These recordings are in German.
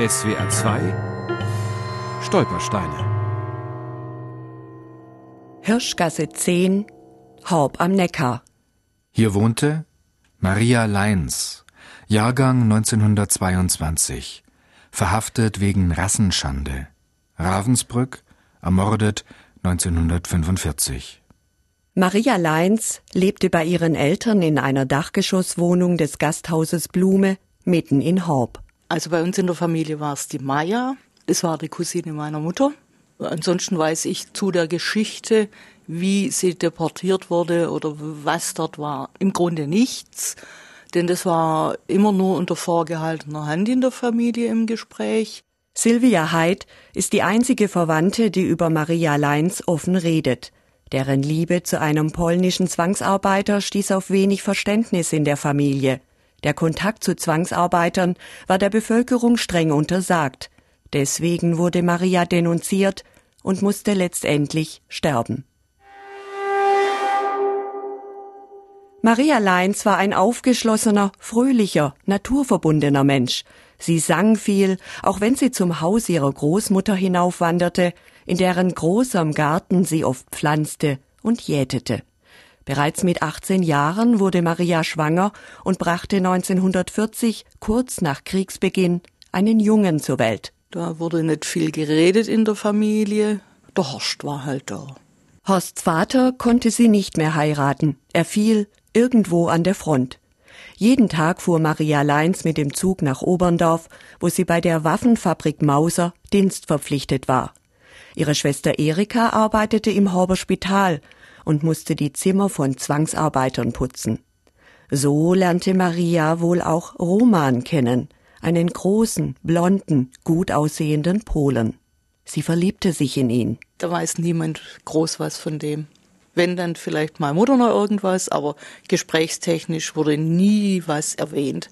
SWR 2 Stolpersteine Hirschgasse 10, Horb am Neckar. Hier wohnte Maria Leins, Jahrgang 1922, verhaftet wegen Rassenschande. Ravensbrück, ermordet 1945. Maria Leins lebte bei ihren Eltern in einer Dachgeschosswohnung des Gasthauses Blume mitten in Horb. Also bei uns in der Familie war es die Maya, das war die Cousine meiner Mutter. Ansonsten weiß ich zu der Geschichte, wie sie deportiert wurde oder was dort war, im Grunde nichts. Denn das war immer nur unter vorgehaltener Hand in der Familie im Gespräch. Sylvia Heid ist die einzige Verwandte, die über Maria Leins offen redet. Deren Liebe zu einem polnischen Zwangsarbeiter stieß auf wenig Verständnis in der Familie. Der Kontakt zu Zwangsarbeitern war der Bevölkerung streng untersagt. Deswegen wurde Maria denunziert und musste letztendlich sterben. Maria Leins war ein aufgeschlossener, fröhlicher, naturverbundener Mensch. Sie sang viel, auch wenn sie zum Haus ihrer Großmutter hinaufwanderte, in deren großem Garten sie oft pflanzte und jätete. Bereits mit 18 Jahren wurde Maria schwanger und brachte 1940, kurz nach Kriegsbeginn, einen Jungen zur Welt. Da wurde nicht viel geredet in der Familie. Der Horst war halt da. Horsts Vater konnte sie nicht mehr heiraten. Er fiel irgendwo an der Front. Jeden Tag fuhr Maria Leins mit dem Zug nach Oberndorf, wo sie bei der Waffenfabrik Mauser dienstverpflichtet war. Ihre Schwester Erika arbeitete im Horber Spital und musste die Zimmer von Zwangsarbeitern putzen. So lernte Maria wohl auch Roman kennen, einen großen, blonden, gut aussehenden Polen. Sie verliebte sich in ihn. Da weiß niemand groß was von dem. Wenn dann vielleicht mal Mutter noch irgendwas, aber gesprächstechnisch wurde nie was erwähnt.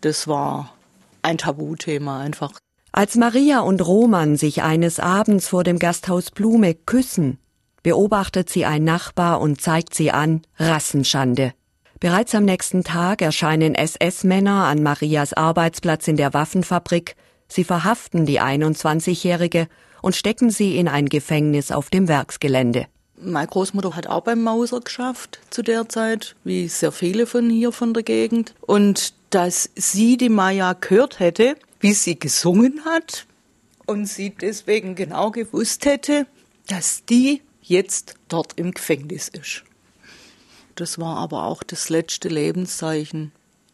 Das war ein Tabuthema einfach. Als Maria und Roman sich eines Abends vor dem Gasthaus Blume küssen, beobachtet sie ein Nachbar und zeigt sie an Rassenschande. Bereits am nächsten Tag erscheinen SS-Männer an Marias Arbeitsplatz in der Waffenfabrik. Sie verhaften die 21-Jährige und stecken sie in ein Gefängnis auf dem Werksgelände. Meine Großmutter hat auch beim Mauser geschafft zu der Zeit, wie sehr viele von hier von der Gegend. Und dass sie die Maya gehört hätte, wie sie gesungen hat und sie deswegen genau gewusst hätte, dass die jetzt dort im Gefängnis ist. Das war aber auch das letzte Lebenszeichen,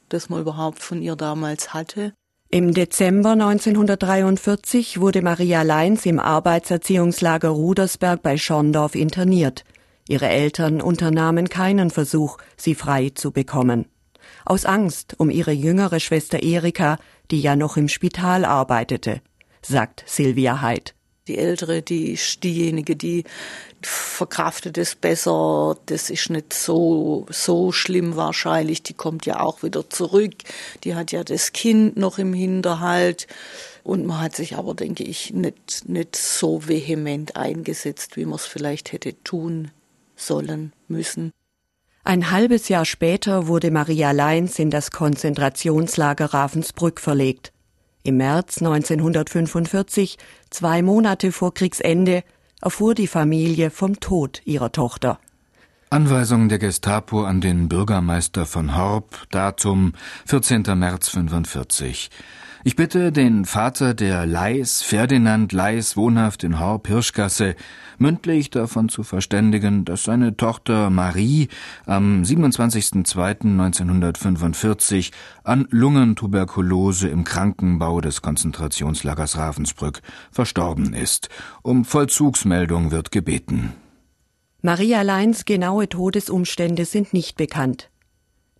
das man überhaupt von ihr damals hatte. Im Dezember 1943 wurde Maria Leins im Arbeitserziehungslager Rudersberg bei Schorndorf interniert. Ihre Eltern unternahmen keinen Versuch, sie frei zu bekommen. Aus Angst um ihre jüngere Schwester Erika, die ja noch im Spital arbeitete, sagt Silvia Heid. Die Ältere, die ist diejenige, die verkraftet es besser. Das ist nicht so, so schlimm wahrscheinlich. Die kommt ja auch wieder zurück. Die hat ja das Kind noch im Hinterhalt. Und man hat sich aber, denke ich, nicht, nicht so vehement eingesetzt, wie man es vielleicht hätte tun sollen müssen. Ein halbes Jahr später wurde Maria Leins in das Konzentrationslager Ravensbrück verlegt. Im März 1945, zwei Monate vor Kriegsende, erfuhr die Familie vom Tod ihrer Tochter. Anweisung der Gestapo an den Bürgermeister von Horb, Datum 14. März 45. Ich bitte den Vater der Leis, Ferdinand Leis, wohnhaft in Horb-Hirschgasse, mündlich davon zu verständigen, dass seine Tochter Marie am 27.02.1945 an Lungentuberkulose im Krankenbau des Konzentrationslagers Ravensbrück verstorben ist. Um Vollzugsmeldung wird gebeten. Maria Leins genaue Todesumstände sind nicht bekannt.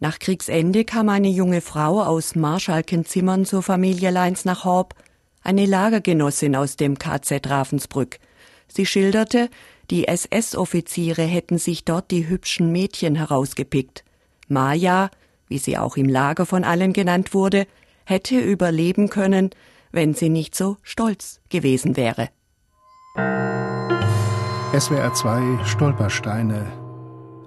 Nach Kriegsende kam eine junge Frau aus Marschalkenzimmern zur Familie Leins nach Horb, eine Lagergenossin aus dem KZ Ravensbrück. Sie schilderte, die SS-Offiziere hätten sich dort die hübschen Mädchen herausgepickt. Maja, wie sie auch im Lager von allen genannt wurde, hätte überleben können, wenn sie nicht so stolz gewesen wäre. SWR 2 Stolpersteine